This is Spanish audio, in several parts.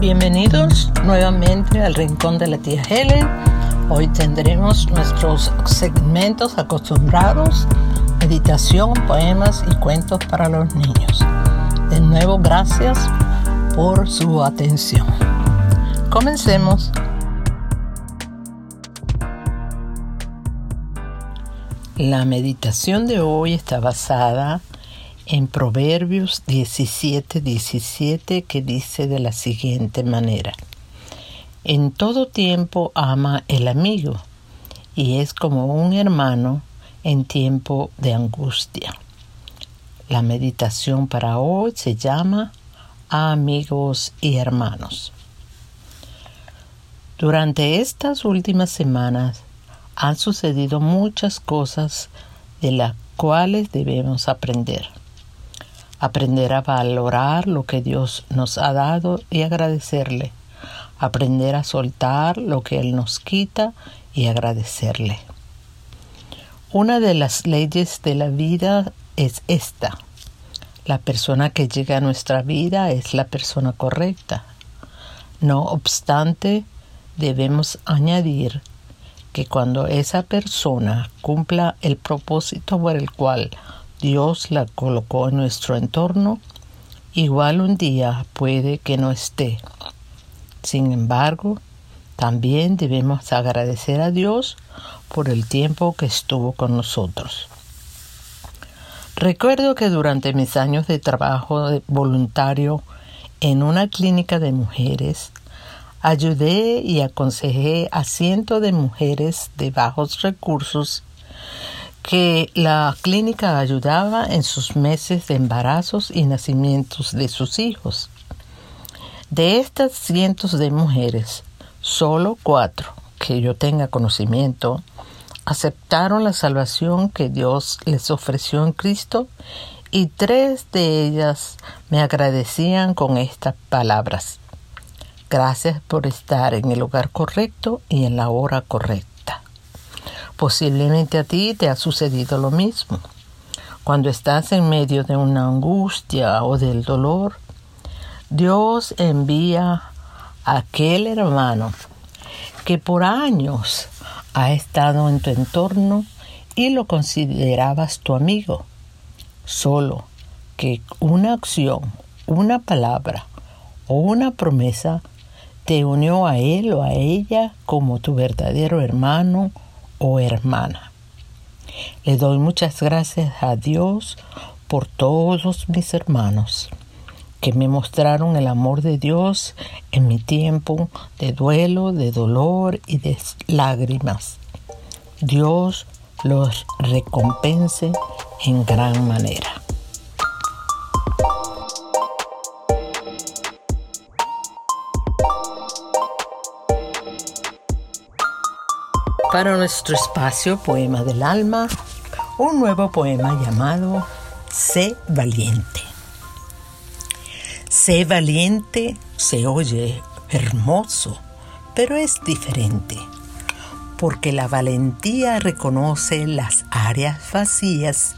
Bienvenidos nuevamente al Rincón de la Tía Helen. Hoy tendremos nuestros segmentos acostumbrados, meditación, poemas y cuentos para los niños. De nuevo, gracias por su atención. Comencemos. La meditación de hoy está basada en Proverbios 17, 17 que dice de la siguiente manera. En todo tiempo ama el amigo y es como un hermano en tiempo de angustia. La meditación para hoy se llama Amigos y Hermanos. Durante estas últimas semanas han sucedido muchas cosas de las cuales debemos aprender aprender a valorar lo que Dios nos ha dado y agradecerle, aprender a soltar lo que Él nos quita y agradecerle. Una de las leyes de la vida es esta. La persona que llega a nuestra vida es la persona correcta. No obstante, debemos añadir que cuando esa persona cumpla el propósito por el cual Dios la colocó en nuestro entorno, igual un día puede que no esté. Sin embargo, también debemos agradecer a Dios por el tiempo que estuvo con nosotros. Recuerdo que durante mis años de trabajo voluntario en una clínica de mujeres, ayudé y aconsejé a cientos de mujeres de bajos recursos que la clínica ayudaba en sus meses de embarazos y nacimientos de sus hijos. De estas cientos de mujeres, solo cuatro, que yo tenga conocimiento, aceptaron la salvación que Dios les ofreció en Cristo y tres de ellas me agradecían con estas palabras. Gracias por estar en el lugar correcto y en la hora correcta. Posiblemente a ti te ha sucedido lo mismo. Cuando estás en medio de una angustia o del dolor, Dios envía a aquel hermano que por años ha estado en tu entorno y lo considerabas tu amigo. Solo que una acción, una palabra o una promesa te unió a él o a ella como tu verdadero hermano o hermana. Le doy muchas gracias a Dios por todos mis hermanos que me mostraron el amor de Dios en mi tiempo de duelo, de dolor y de lágrimas. Dios los recompense en gran manera. Para nuestro espacio Poema del Alma, un nuevo poema llamado Sé valiente. Sé valiente se oye hermoso, pero es diferente, porque la valentía reconoce las áreas vacías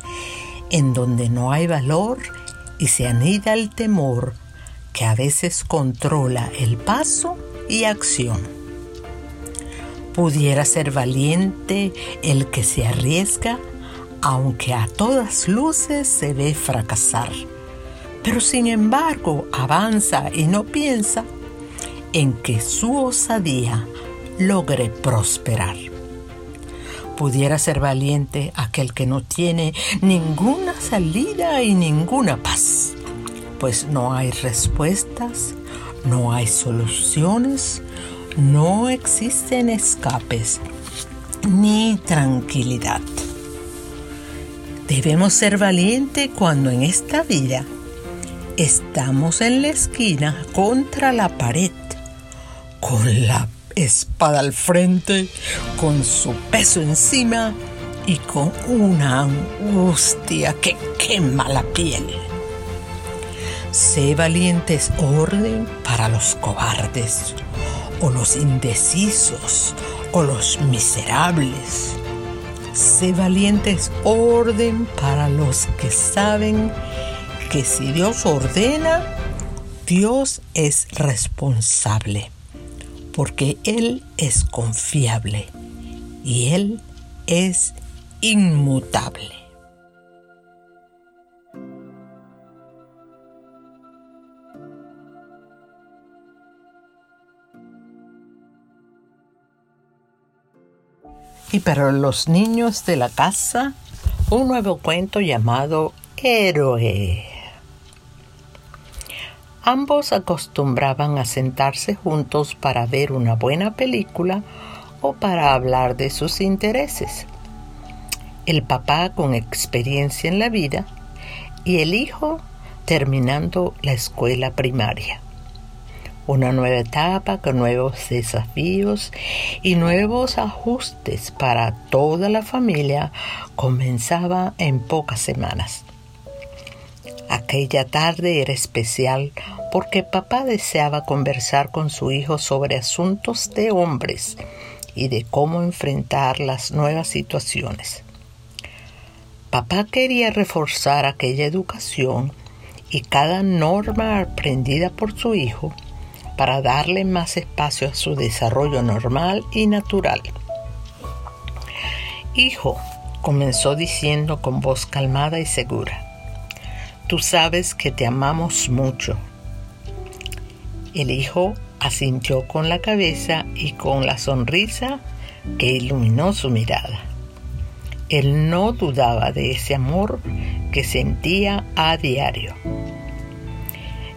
en donde no hay valor y se anida el temor que a veces controla el paso y acción. Pudiera ser valiente el que se arriesga, aunque a todas luces se ve fracasar, pero sin embargo avanza y no piensa en que su osadía logre prosperar. Pudiera ser valiente aquel que no tiene ninguna salida y ninguna paz, pues no hay respuestas, no hay soluciones, no existen escapes ni tranquilidad. Debemos ser valientes cuando en esta vida estamos en la esquina contra la pared, con la espada al frente, con su peso encima y con una angustia que quema la piel. Sé valientes orden para los cobardes o los indecisos o los miserables. Sé valientes orden para los que saben que si Dios ordena, Dios es responsable porque Él es confiable y Él es inmutable. Y para los niños de la casa, un nuevo cuento llamado Héroe. Ambos acostumbraban a sentarse juntos para ver una buena película o para hablar de sus intereses. El papá con experiencia en la vida y el hijo terminando la escuela primaria. Una nueva etapa con nuevos desafíos y nuevos ajustes para toda la familia comenzaba en pocas semanas. Aquella tarde era especial porque papá deseaba conversar con su hijo sobre asuntos de hombres y de cómo enfrentar las nuevas situaciones. Papá quería reforzar aquella educación y cada norma aprendida por su hijo para darle más espacio a su desarrollo normal y natural. Hijo, comenzó diciendo con voz calmada y segura, Tú sabes que te amamos mucho. El hijo asintió con la cabeza y con la sonrisa que iluminó su mirada. Él no dudaba de ese amor que sentía a diario.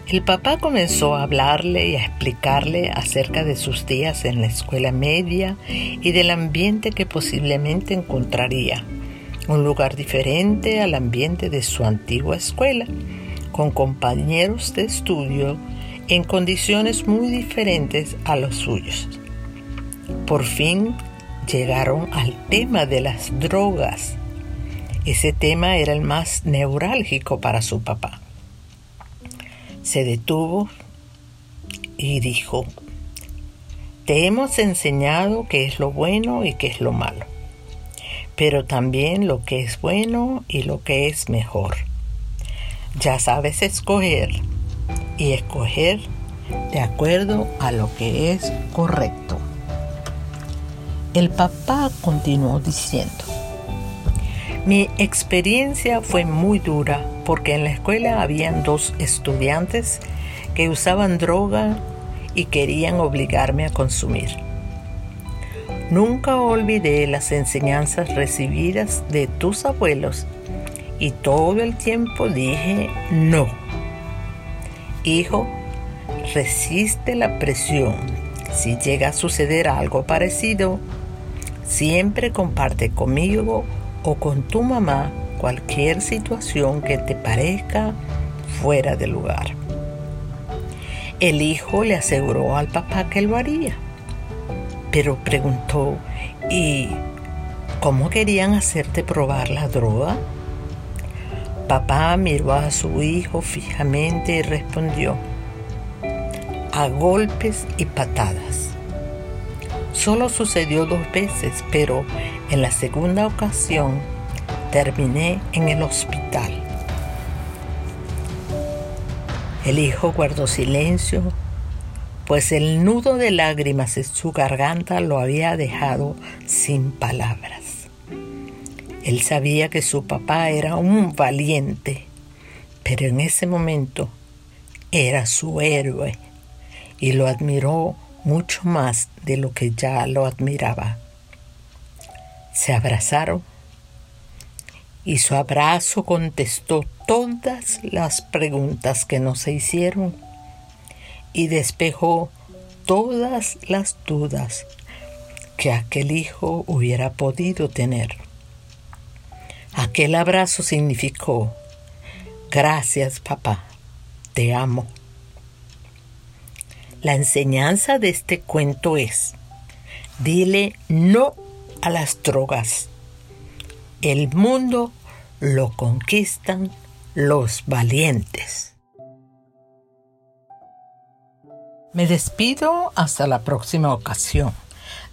El papá comenzó a hablarle y a explicarle acerca de sus días en la escuela media y del ambiente que posiblemente encontraría un lugar diferente al ambiente de su antigua escuela, con compañeros de estudio en condiciones muy diferentes a los suyos. Por fin llegaron al tema de las drogas. Ese tema era el más neurálgico para su papá. Se detuvo y dijo, te hemos enseñado qué es lo bueno y qué es lo malo pero también lo que es bueno y lo que es mejor. Ya sabes escoger y escoger de acuerdo a lo que es correcto. El papá continuó diciendo, mi experiencia fue muy dura porque en la escuela habían dos estudiantes que usaban droga y querían obligarme a consumir. Nunca olvidé las enseñanzas recibidas de tus abuelos y todo el tiempo dije no. Hijo, resiste la presión. Si llega a suceder algo parecido, siempre comparte conmigo o con tu mamá cualquier situación que te parezca fuera de lugar. El hijo le aseguró al papá que lo haría pero preguntó, ¿y cómo querían hacerte probar la droga? Papá miró a su hijo fijamente y respondió, a golpes y patadas. Solo sucedió dos veces, pero en la segunda ocasión terminé en el hospital. El hijo guardó silencio pues el nudo de lágrimas en su garganta lo había dejado sin palabras. Él sabía que su papá era un valiente, pero en ese momento era su héroe y lo admiró mucho más de lo que ya lo admiraba. Se abrazaron y su abrazo contestó todas las preguntas que no se hicieron y despejó todas las dudas que aquel hijo hubiera podido tener. Aquel abrazo significó, gracias papá, te amo. La enseñanza de este cuento es, dile no a las drogas. El mundo lo conquistan los valientes. Me despido hasta la próxima ocasión.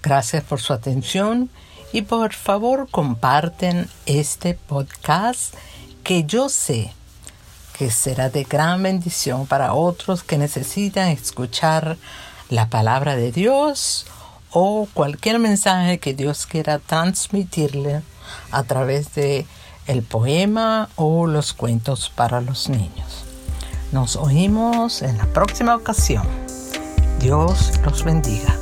Gracias por su atención y por favor comparten este podcast que yo sé que será de gran bendición para otros que necesitan escuchar la palabra de Dios o cualquier mensaje que Dios quiera transmitirle a través de el poema o los cuentos para los niños. Nos oímos en la próxima ocasión. Dios los bendiga.